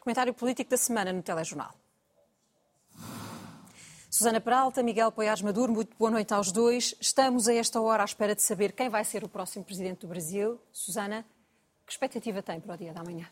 Comentário político da semana no Telejornal. Susana Peralta, Miguel Poiares Maduro, muito boa noite aos dois. Estamos a esta hora à espera de saber quem vai ser o próximo presidente do Brasil. Susana, que expectativa tem para o dia da manhã?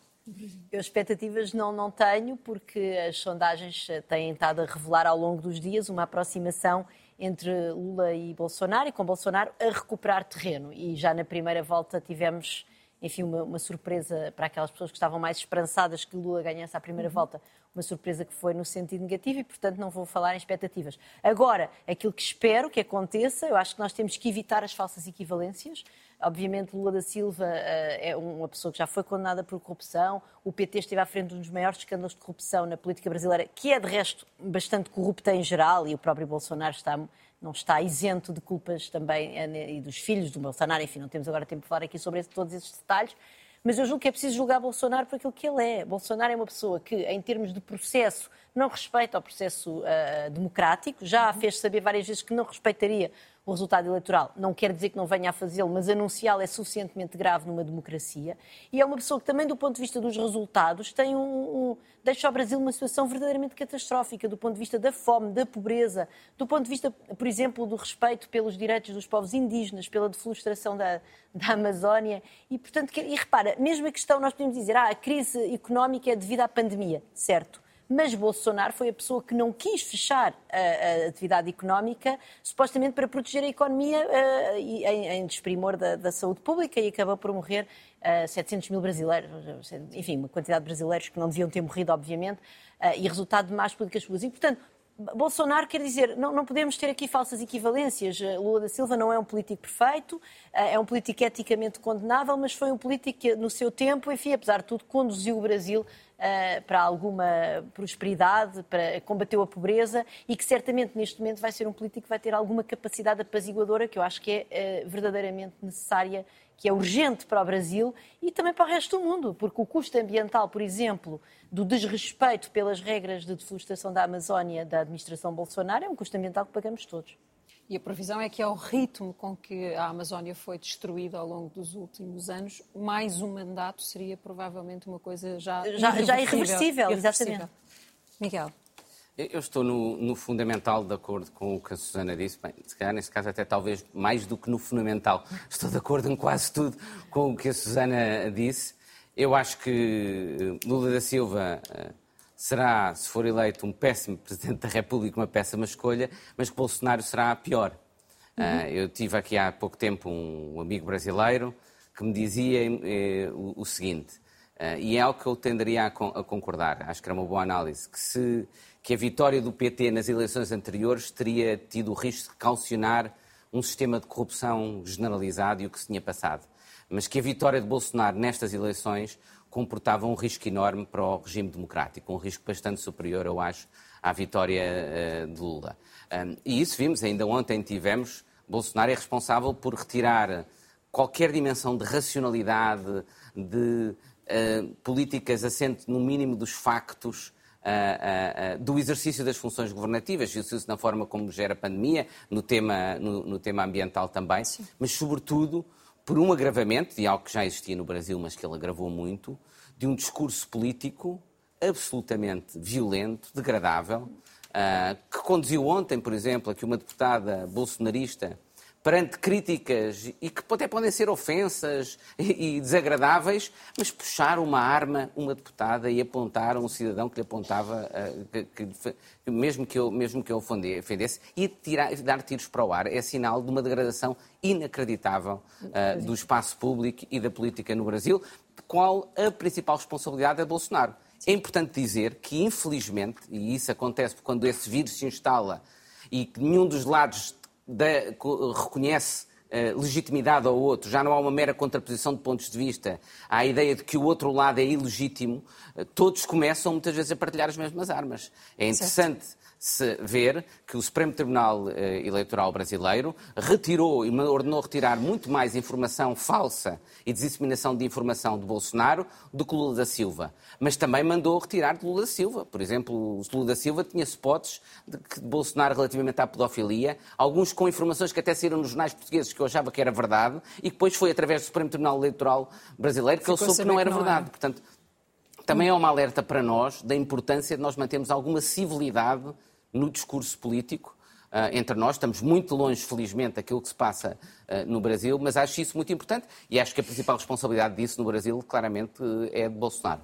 Eu expectativas não, não tenho, porque as sondagens têm estado a revelar ao longo dos dias uma aproximação entre Lula e Bolsonaro, e com Bolsonaro a recuperar terreno. E já na primeira volta tivemos, enfim, uma, uma surpresa para aquelas pessoas que estavam mais esperançadas que Lula ganhasse a primeira uhum. volta, uma surpresa que foi no sentido negativo e, portanto, não vou falar em expectativas. Agora, aquilo que espero que aconteça, eu acho que nós temos que evitar as falsas equivalências. Obviamente, Lula da Silva uh, é uma pessoa que já foi condenada por corrupção. O PT esteve à frente de um dos maiores escândalos de corrupção na política brasileira, que é, de resto, bastante corrupta em geral, e o próprio Bolsonaro está, não está isento de culpas também, uh, e dos filhos do Bolsonaro. Enfim, não temos agora tempo de falar aqui sobre todos esses detalhes. Mas eu julgo que é preciso julgar Bolsonaro por aquilo que ele é. Bolsonaro é uma pessoa que, em termos de processo, não respeita o processo uh, democrático. Já fez saber várias vezes que não respeitaria o resultado eleitoral. Não quer dizer que não venha a fazê-lo, mas anunciá-lo é suficientemente grave numa democracia. E é uma pessoa que também, do ponto de vista dos resultados, tem um, um, deixa o Brasil numa situação verdadeiramente catastrófica, do ponto de vista da fome, da pobreza, do ponto de vista, por exemplo, do respeito pelos direitos dos povos indígenas, pela defloração da, da Amazónia. E, portanto, e repara, mesmo a questão, nós podemos dizer, ah, a crise económica é devido à pandemia, certo? Mas Bolsonaro foi a pessoa que não quis fechar a, a atividade económica, supostamente para proteger a economia uh, em, em, desprimor da, da, saúde pública e acabou por morrer uh, eh, 700 mil brasileiros, enfim, uma quantidade de brasileiros que não deviam ter morrido, obviamente, uh, e resultado de más políticas públicas. E, portanto, Bolsonaro quer dizer, não, não, podemos ter aqui falsas equivalências. Lula da Silva não é um político perfeito, é um político eticamente condenável, mas foi um político que, no seu tempo, enfim, apesar de tudo, conduziu o Brasil para alguma prosperidade, para combater a pobreza e que certamente neste momento vai ser um político que vai ter alguma capacidade apaziguadora que eu acho que é uh, verdadeiramente necessária, que é urgente para o Brasil e também para o resto do mundo, porque o custo ambiental, por exemplo, do desrespeito pelas regras de deflorestação da Amazónia da administração Bolsonaro é um custo ambiental que pagamos todos. E a previsão é que, ao ritmo com que a Amazónia foi destruída ao longo dos últimos anos, mais um mandato seria provavelmente uma coisa já, já, já irreversível. Exatamente. Miguel. Eu estou no, no, fundamental de acordo com o que a Susana disse. Bem, se calhar, nesse caso, até talvez mais do que no fundamental. Estou de acordo em quase tudo com o que a Susana disse. Eu acho que Lula da Silva eh, será, se for eleito, um péssimo Presidente da República, uma péssima escolha, mas que Bolsonaro será pior. Uhum. Uh, eu tive aqui há pouco tempo um amigo brasileiro que me dizia eh, o, o, seguinte, uh, e é algo que eu tenderia a, a, concordar, acho que era uma boa análise, que, se, que a vitória do PT nas eleições anteriores teria tido o risco de calcionar um sistema de corrupção generalizado e o que se tinha passado. Mas que a vitória de Bolsonaro nestas eleições comportava um risco enorme para o regime democrático, um risco bastante superior, eu acho, à vitória uh, de Lula. E isso vimos, ainda ontem tivemos, Bolsonaro é responsável por retirar qualquer dimensão de racionalidade, de uh, políticas assente no mínimo dos factos, Uh, uh, uh, do exercício das funções governativas, viu-se na forma como gera a pandemia, no tema, no, no tema ambiental também, Sim. mas sobretudo por um agravamento de algo que já existia no Brasil, mas que ele agravou muito, de um discurso político absolutamente violento, degradável, uh, que conduziu ontem, por exemplo, a que uma deputada bolsonarista perante críticas e que até podem ser ofensas e, desagradáveis, mas puxar uma arma, uma deputada e apontar a um cidadão que lhe apontava, uh, que, que, mesmo que eu, mesmo que eu ofendesse, e tirar, dar tiros para o ar, é sinal de uma degradação inacreditável uh, do espaço público e da política no Brasil, de qual a principal responsabilidade é Bolsonaro. É importante dizer que, infelizmente, e isso acontece quando esse vírus se instala e que nenhum dos lados reconhece uh, legitimidade ao outro, já não há uma mera contraposição de pontos de vista, há a ideia de que o outro lado é ilegítimo, uh, todos começam muitas vezes a partilhar as mesmas armas. É interessante. Certo se ver que o Supremo Tribunal eh, Eleitoral brasileiro retirou e ordenou retirar muito mais informação falsa e disseminação de informação de Bolsonaro do que Lula da Silva. Mas também mandou retirar de Lula da Silva. Por exemplo, Lula da Silva tinha spots de, Bolsonaro relativamente à pedofilia, alguns com informações que até saíram nos jornais portugueses que eu achava que era verdade e que depois foi através do Supremo Tribunal Eleitoral brasileiro que Ficou eu soube que não era verdade. Portanto, também é uma alerta para nós da importância de nós mantermos alguma civilidade no discurso político uh, entre nós. Estamos muito longe, felizmente, daquilo que se passa uh, no Brasil, mas acho isso muito importante e acho que a principal responsabilidade disso no Brasil, claramente, é de Bolsonaro.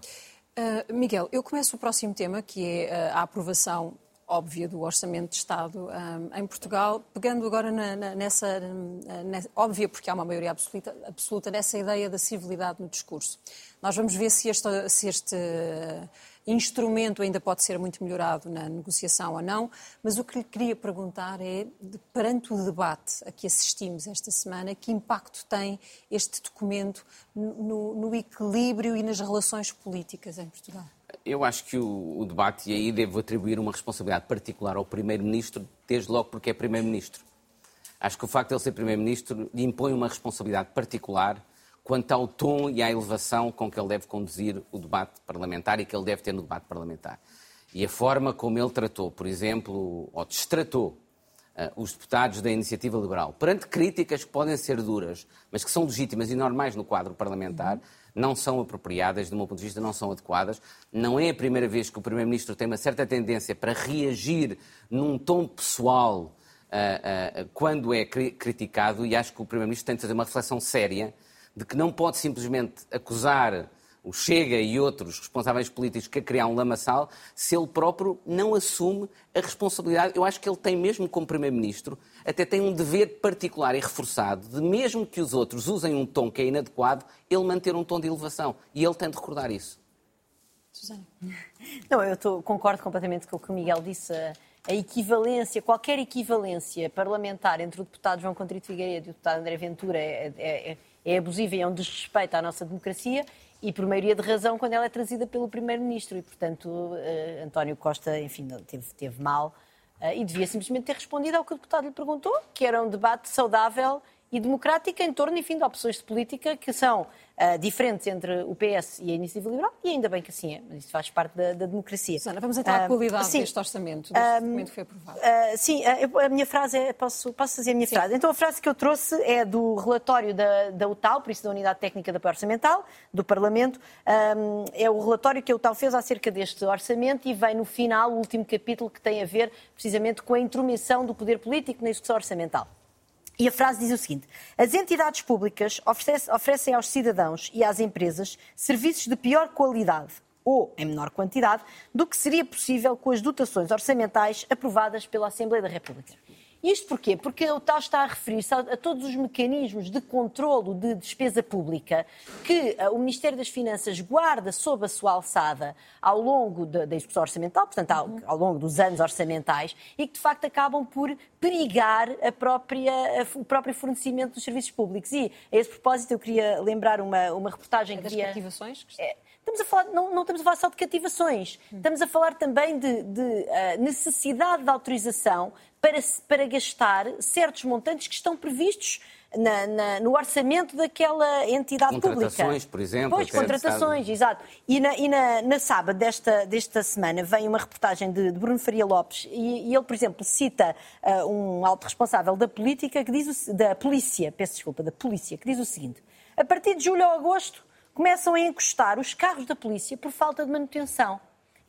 Uh, Miguel, eu começo o próximo tema, que é a aprovação óbvia do Orçamento de Estado em Portugal, pegando agora na, na, nessa, na, óbvia, porque há uma maioria absoluta, absoluta, nessa ideia da civilidade no discurso. Nós vamos ver se este, se este instrumento ainda pode ser muito melhorado na negociação ou não, mas o que lhe queria perguntar é, perante o debate a que assistimos esta semana, que impacto tem este documento no, no equilíbrio e nas relações políticas em Portugal? Eu acho que o, o debate, e aí devo atribuir uma responsabilidade particular ao Primeiro-Ministro, desde logo porque é Primeiro-Ministro. Acho que o facto de ele ser Primeiro-Ministro lhe impõe uma responsabilidade particular quanto ao tom e à elevação com que ele deve conduzir o debate parlamentar e que ele deve ter no debate parlamentar. E a forma como ele tratou, por exemplo, ou destratou uh, os deputados da Iniciativa Liberal, perante críticas que podem ser duras, mas que são legítimas e normais no quadro parlamentar, não são apropriadas, do meu ponto de vista, não são adequadas. Não é a primeira vez que o Primeiro-Ministro tem uma certa tendência para reagir num tom pessoal uh, uh, quando é cri criticado, e acho que o Primeiro-Ministro tem de fazer uma reflexão séria de que não pode simplesmente acusar o Chega e outros responsáveis políticos que a criar um lamaçal, se ele próprio não assume a responsabilidade. Eu acho que ele tem mesmo como Primeiro-Ministro, até tem um dever particular e reforçado de mesmo que os outros usem um tom que é inadequado, ele manter um tom de elevação. E ele tem de recordar isso. Susana. Não, eu tô, concordo completamente com o que o Miguel disse. A equivalência, qualquer equivalência parlamentar entre o deputado João Contrito Figueiredo e o deputado André Ventura é, é, é é abusiva e é um desrespeito à nossa democracia e por maioria de razão quando ela é trazida pelo Primeiro-Ministro. E, portanto, uh, António Costa, enfim, teve, teve mal uh, e devia simplesmente ter respondido ao que o deputado lhe perguntou, que era um debate saudável e democrática em torno, enfim, de opções de política que são uh, diferentes entre o PS e a Iniciativa Liberal, e ainda bem que assim é, mas isso faz parte da, da democracia. Susana, vamos entrar à ah, qualidade uh, deste orçamento, deste uh, documento que foi aprovado. Ah, sim, a minha frase é, posso, posso fazer a minha sim. frase? Então a frase que eu trouxe é do relatório da, da UTAL, por isso da Unidade Técnica de Apoio Orçamental, do Parlamento, um, é o relatório que a UTAL fez acerca deste orçamento e vem no final o último capítulo que tem a ver precisamente com a intromissão do poder político na execução orçamental. E a frase diz o seguinte: as entidades públicas oferecem aos cidadãos e às empresas serviços de pior qualidade ou em menor quantidade do que seria possível com as dotações orçamentais aprovadas pela Assembleia da República. Isto porquê? Porque o tal está a referir-se a, a, todos os mecanismos de controlo de despesa pública que uh, o Ministério das Finanças guarda sob a sua alçada ao longo da, da execução orçamental, portanto, ao, uhum. ao, longo dos anos orçamentais, e que de facto acabam por perigar a própria, a, o próprio fornecimento dos serviços públicos. E a esse propósito eu queria lembrar uma, uma reportagem é que. Das cativações? É, Estamos a falar, não, não, estamos a falar só de cativações, estamos a falar também de, de uh, necessidade de autorização para, para gastar certos montantes que estão previstos na, na, no orçamento daquela entidade contratações, pública. por exemplo. Pois, contratações, exato. E, na, e na, na, sábado desta, desta semana vem uma reportagem de, de Bruno Faria Lopes e, e, ele, por exemplo, cita uh, um alto responsável da política que diz o, da polícia, peço desculpa, da polícia, que diz o seguinte: a partir de julho ou agosto começam a encostar os carros da polícia por falta de manutenção.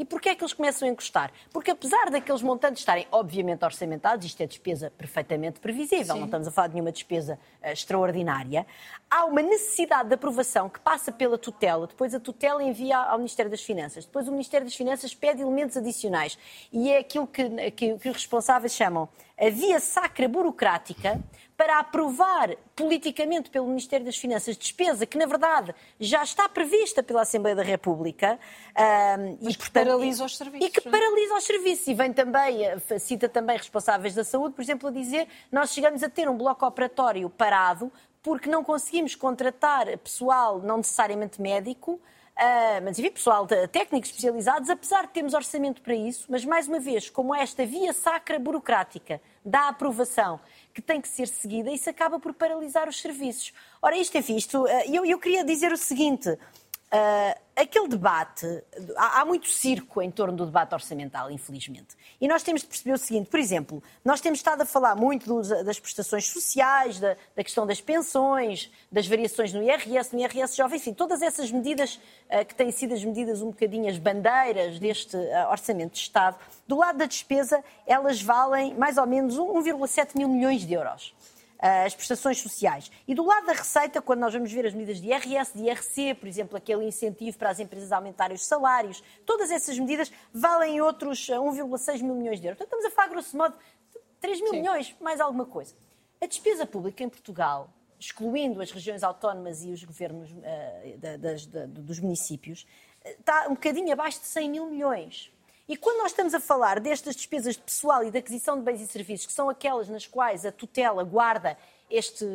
E porquê é que eles começam a encostar? Porque apesar daqueles montantes estarem obviamente orçamentados, isto é despesa perfeitamente previsível, Sim. não estamos a falar de nenhuma despesa uh, extraordinária, há uma necessidade de aprovação que passa pela tutela, depois a tutela envia ao Ministério das Finanças, depois o Ministério das Finanças pede elementos adicionais e é aquilo que, que, que os responsáveis chamam a via sacra burocrática para aprovar politicamente pelo Ministério das Finanças despesa que, na verdade, já está prevista pela Assembleia da República. Um, e, que portanto, paralisa os serviços. E que é? paralisa os serviços. E vem também, eh, cita também responsáveis da saúde, por exemplo, a dizer nós chegamos a ter um bloco operatório parado porque não conseguimos contratar pessoal não necessariamente médico Uh, mas enfim, pessoal de, técnicos especializados, apesar de termos orçamento para isso, mas mais uma vez, como esta via sacra burocrática da aprovação que tem que ser seguida, isso acaba por paralisar os serviços. Ora, isto, enfim, isto, uh, eu, eu queria dizer o seguinte. Uh, aquele debate, há, há, muito circo em torno do debate orçamental, infelizmente. E nós temos de perceber o seguinte, por exemplo, nós temos estado a falar muito das prestações sociais, da, da, questão das pensões, das variações no IRS, no IRS jovem, enfim, todas essas medidas uh, que têm sido as medidas um bocadinho as bandeiras deste uh, orçamento de Estado. Do lado da despesa, elas valem mais ou menos 1,7 mil milhões de euros. Eh, as prestações sociais. E do lado da receita, quando nós vamos ver as medidas de IRS, de IRC, por exemplo, aquele incentivo para as empresas aumentarem os salários, todas essas medidas valem outros 1,6 eh, mil milhões de euros. Portanto, estamos a falar, grosso modo, 3 mil Sim. milhões, mais alguma coisa. A despesa pública em Portugal, excluindo as regiões autónomas e os governos uh, da, das, da, dos municípios, está um bocadinho abaixo de 100 mil milhões. E quando nós estamos a falar destas despesas de pessoal e de aquisição de bens e serviços, que são aquelas nas quais a tutela guarda este,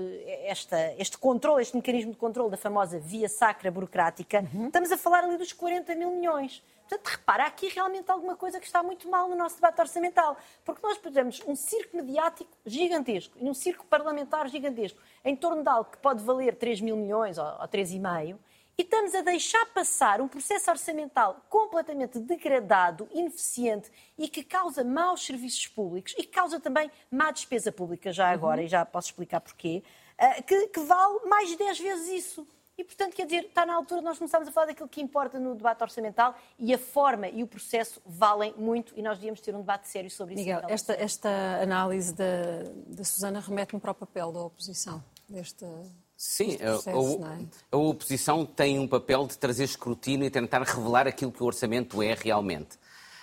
esta, este controle, este mecanismo de controle da famosa via sacra burocrática, uhum. estamos a falar ali dos 40 mil milhões. Portanto, repara, há aqui realmente alguma coisa que está muito mal no nosso debate orçamental. Porque nós podemos um circo mediático gigantesco e um circo parlamentar gigantesco em torno de algo que pode valer 3 mil milhões ou, ou 3,5 e estamos a deixar passar um processo orçamental completamente degradado, ineficiente e que causa maus serviços públicos e que causa também má despesa pública, já agora, uhum. e já posso explicar porquê, eh, que, que vale mais de 10 vezes isso. E, portanto, quer dizer, está na altura de nós começarmos a falar daquilo que importa no debate orçamental e a forma e o processo valem muito e nós devíamos ter um debate sério sobre isso. Miguel, esta, esta análise da, da Susana remete-me para o papel da oposição deste, Sim, processo, a, é? a, oposição tem um papel de trazer escrutínio e tentar revelar aquilo que o orçamento é realmente.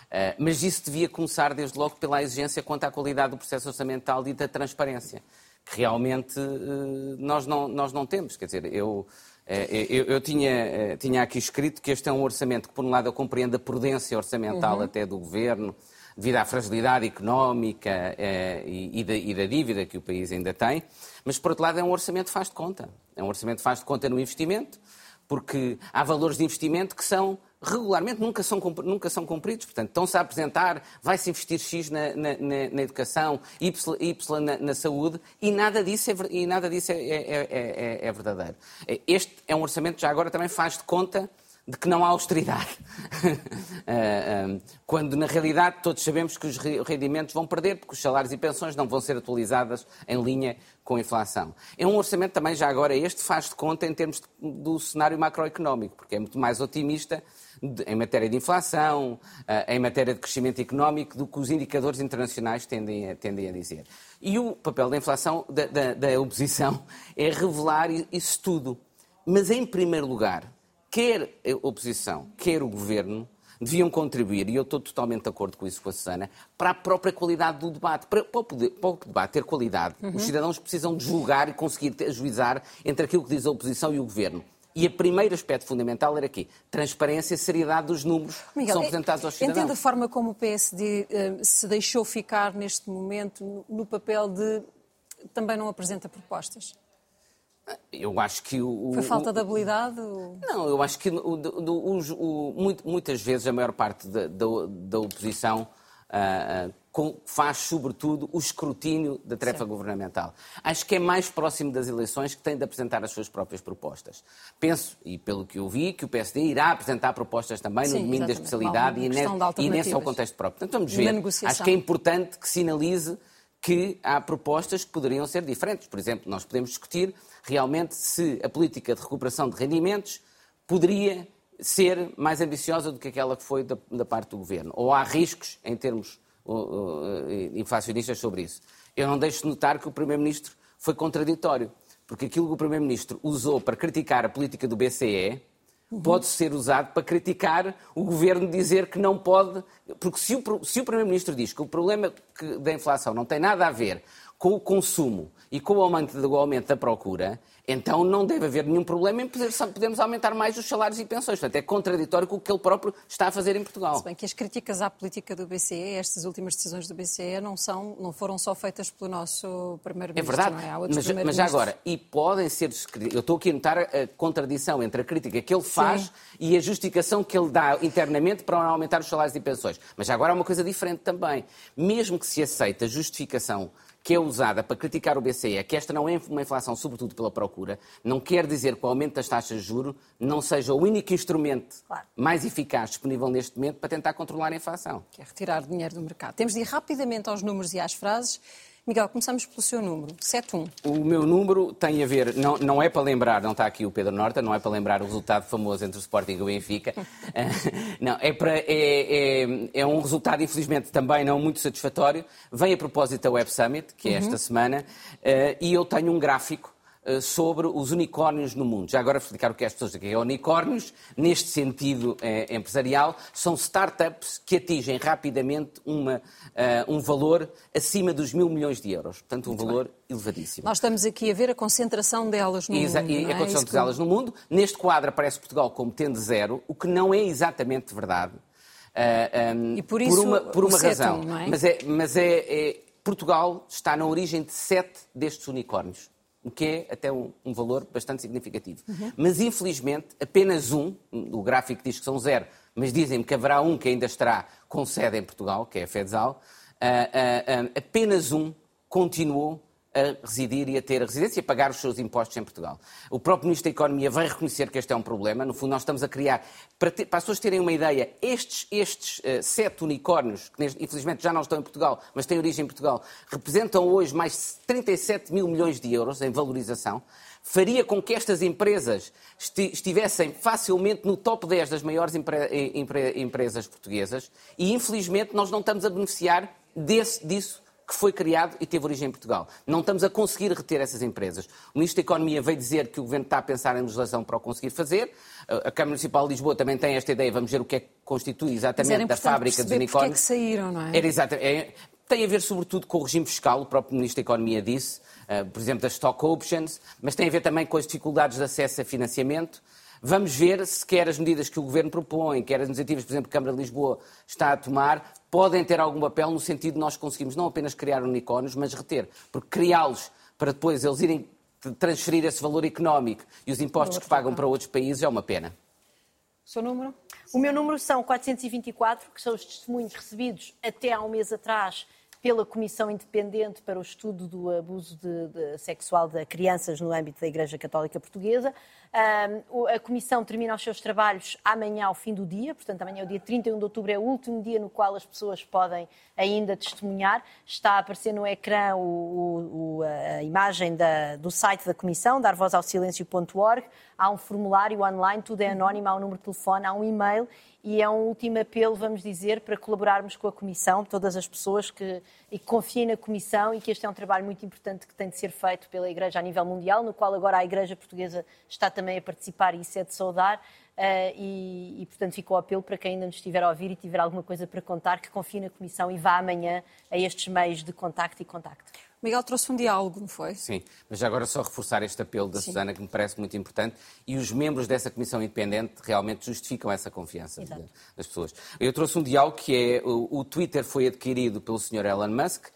Uh, mas isso devia começar desde logo pela exigência quanto à qualidade do processo orçamental e da transparência, que realmente uh, nós, não, nós não temos. Quer dizer, eu, uh, eu, eu tinha, tinha aqui escrito que este é um orçamento que, por um lado, eu compreendo a prudência orçamental uhum. até do governo, devido à fragilidade económica eh, e, da, e, da, dívida que o país ainda tem, mas por outro lado é um orçamento que faz de conta. É um orçamento que faz de conta no investimento, porque há valores de investimento que são regularmente nunca são, nunca são cumpridos. Portanto, estão-se a apresentar, vai-se investir X na, na, na, educação, Y, y na, na, saúde, e nada disso, é, e nada disso é, é, é, é verdadeiro. Este é um orçamento que já agora também faz de conta de que não há austeridade. Eh, eh, quando, na realidade, todos sabemos que os rendimentos vão perder, porque os salários e pensões não vão ser atualizadas em linha com a inflação. É um orçamento também, já agora, este faz de conta em termos do cenário macroeconómico, porque é muito mais otimista em matéria de inflação, eh, em matéria de crescimento económico, do que os indicadores internacionais tendem a, tendem a dizer. E o papel da inflação, da, da, da oposição, é revelar isso tudo. Mas, em primeiro lugar, quer a oposição, quer o governo, deviam contribuir, e eu estou totalmente de acordo com isso com a Susana, para a própria qualidade do debate. Para, para, o, poder, para o, debate ter qualidade, uhum. os cidadãos precisam de julgar e conseguir ajuizar entre aquilo que diz a oposição e o governo. E o primeiro aspecto fundamental era aqui, transparência e seriedade dos números Miguel, que são apresentados aos cidadãos. Entende a forma como o PSD uh, eh, se deixou ficar neste momento no, no papel de também não apresenta propostas? Eu acho que o. Foi falta de habilidade? Não, eu acho que o, o, o, muitas vezes a maior parte da, da, da oposição uh, com, faz, sobretudo, o escrutínio da tarefa Sim. governamental. Acho que é mais próximo das eleições que tem de apresentar as suas próprias propostas. Penso, e pelo que eu vi, que o PSD irá apresentar propostas também Sim, no domínio da especialidade e, nesse, e nesse é o contexto próprio. Portanto, vamos ver. Acho que é importante que sinalize que há propostas que poderiam ser diferentes. Por exemplo, nós podemos discutir realmente se a política de recuperação de rendimentos poderia ser mais ambiciosa do que aquela que foi da, da parte do governo. Ou há riscos em termos uh, uh, inflacionistas sobre isso. Eu não deixo de notar que o Primeiro-Ministro foi contraditório, porque aquilo que o Primeiro-Ministro usou para criticar a política do BCE uhum. pode ser usado para criticar o governo dizer que não pode. Porque se o, se o Primeiro-Ministro diz que o problema da inflação não tem nada a ver com o consumo e com o aumento, o aumento da procura, então não deve haver nenhum problema em poder, podermos aumentar mais os salários e pensões. Portanto, é contraditório com o que ele próprio está a fazer em Portugal. Se bem que as críticas à política do BCE, estas últimas decisões do BCE, não, são, não foram só feitas pelo nosso Primeiro-Ministro. É verdade, é? mas, mas agora, e podem ser Eu estou aqui a notar a contradição entre a crítica que ele faz Sim. e a justificação que ele dá internamente para aumentar os salários e pensões. Mas agora há uma coisa diferente também. Mesmo que se aceite a justificação que é usada para criticar o BCE, que esta não é uma inflação sobretudo pela procura, não quer dizer que o aumento das taxas de juros não seja o único instrumento claro. mais eficaz disponível neste momento para tentar controlar a inflação. Que é retirar dinheiro do mercado. Temos de ir rapidamente aos números e às frases. Miguel, começamos pelo seu número, 71. O meu número tem a ver, não, não é para lembrar, não está aqui o Pedro Norta, não é para lembrar o resultado famoso entre o Sporting e o Benfica. não, é, para, é, é, é, um resultado, infelizmente, também não muito satisfatório. Vem a propósito da Web Summit, que é esta uhum. semana, uh, e eu tenho um gráfico eh, sobre os unicórnios no mundo. Já agora explicar o que é as pessoas dizem. É unicórnios, neste sentido eh, empresarial, são startups que atingem rapidamente uma, uh, um valor acima dos mil milhões de euros. Portanto, um Muito valor bem. elevadíssimo. Nós estamos aqui a ver a concentração delas no Exa mundo. E a é? concentração delas no mundo. Neste quadro aparece Portugal como tendo zero, o que não é exatamente verdade. Uh, um, e por isso, por uma, por uma razão. É? Mas, é, mas é, é, Portugal está na origem de sete destes unicórnios o que é até um, um valor bastante significativo. Uhum. Mas, infelizmente, apenas um, o gráfico diz que são zero, mas dizem-me que haverá um que ainda estará com sede em Portugal, que é a FEDSAL, uh, uh, uh, apenas um continuou a residir e a ter a residência e a pagar os seus impostos em Portugal. O próprio Ministro da Economia vai reconhecer que este é um problema. No fundo, nós estamos a criar, para, ter, para as pessoas terem uma ideia, estes, estes uh, sete unicórnios, que infelizmente já não estão em Portugal, mas têm origem em Portugal, representam hoje mais de 37 mil milhões de euros em valorização faria com que estas empresas estivessem facilmente no top 10 das maiores empre empre empresas portuguesas e, infelizmente, nós não estamos a beneficiar desse, disso que foi criado e teve origem em Portugal. Não estamos a conseguir reter essas empresas. O Ministro da Economia veio dizer que o Governo está a pensar em legislação para o conseguir fazer. A Câmara Municipal de Lisboa também tem esta ideia. Vamos ver o que é que constitui exatamente da fábrica dos unicórnios. É que saíram, não é? Era exatamente. É, tem a ver, sobretudo, com o regime fiscal, o próprio Ministro da Economia disse, uh, por exemplo, das stock options, mas tem a ver também com as dificuldades de acesso a financiamento. Vamos ver se quer as medidas que o Governo propõe, quer as iniciativas, por exemplo, que a Câmara de Lisboa está a tomar, podem ter algum papel no sentido de nós conseguirmos não apenas criar unicórnios, mas reter. Porque criá-los para depois eles irem transferir esse valor económico e os impostos que pagam para outros países é uma pena. O seu número? O meu número são 424, que são os testemunhos recebidos até há um mês atrás pela Comissão Independente para o Estudo do Abuso de, de, Sexual de Crianças no âmbito da Igreja Católica Portuguesa. A Comissão termina os seus trabalhos amanhã, ao fim do dia, portanto, amanhã, o dia 31 de outubro, é o último dia no qual as pessoas podem ainda testemunhar. Está a aparecer no ecrã o, o, a imagem da, do site da Comissão, darvozausilêncio.org. Há um formulário online, tudo é anónimo, há um número de telefone, há um e-mail e é um último apelo, vamos dizer, para colaborarmos com a Comissão, todas as pessoas que, que confiem na Comissão e que este é um trabalho muito importante que tem de ser feito pela Igreja a nível mundial, no qual agora a Igreja Portuguesa está também a participar e isso é de saudar. Uh, e, e, portanto, fica o apelo para quem ainda nos estiver a ouvir e tiver alguma coisa para contar, que confie na Comissão e vá amanhã a estes meios de contacto e contacto. Miguel trouxe um diálogo, não foi? Sim, mas agora só reforçar este apelo da Sim. Susana, que me parece muito importante, e os membros dessa comissão independente realmente justificam essa confiança de, das pessoas. Eu trouxe um diálogo que é: o, o Twitter foi adquirido pelo Sr. Elon Musk,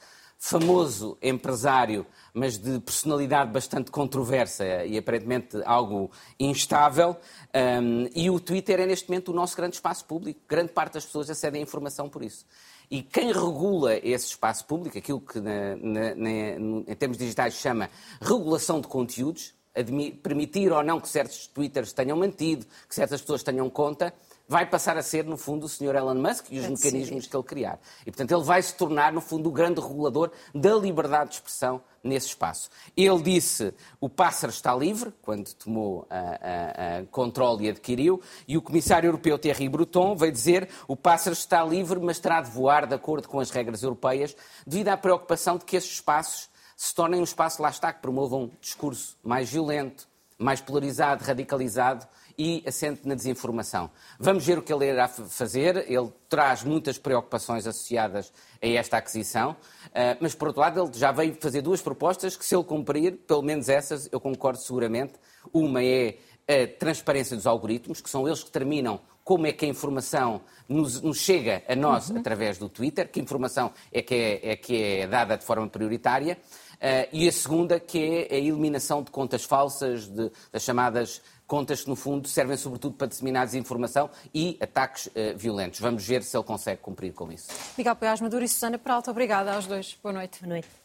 famoso empresário, mas de personalidade bastante controversa e aparentemente algo instável. Um, e o Twitter é neste momento o nosso grande espaço público. Grande parte das pessoas acedem à informação por isso. E quem regula esse espaço público, aquilo que na, na, na, em termos digitais chama regulação de conteúdos, permitir ou não que certos Twitters tenham mantido, que certas pessoas tenham conta, vai passar a ser, no fundo, o Sr. Elon Musk e os é mecanismos que ele criar. E, portanto, ele vai se tornar, no fundo, o grande regulador da liberdade de expressão nesse espaço. Ele disse o pássaro está livre, quando tomou a, a, a controle e adquiriu, e o Comissário Europeu Thierry Breton veio dizer o pássaro está livre, mas terá de voar de acordo com as regras europeias, devido à preocupação de que esses espaços se tornem um espaço, lá está, que promova um discurso mais violento, mais polarizado, radicalizado e assente na desinformação. Vamos ver o que ele irá fazer. Ele traz muitas preocupações associadas a esta aquisição, eh, mas, por outro lado, ele já veio fazer duas propostas que, se ele cumprir, pelo menos essas, eu concordo seguramente. Uma é a transparência dos algoritmos, que são eles que determinam como é que a informação nos, nos chega a nós uhum. através do Twitter, que informação é que é, é que é dada de forma prioritária. Uh, e a segunda, que é a eliminação de contas falsas, de, das chamadas contas que, no fundo, servem sobretudo para disseminar desinformação e ataques uh, violentos. Vamos ver se ele consegue cumprir com isso. Miguel Paiás Maduro e Susana Peralta, obrigada aos dois. Boa noite. Boa noite.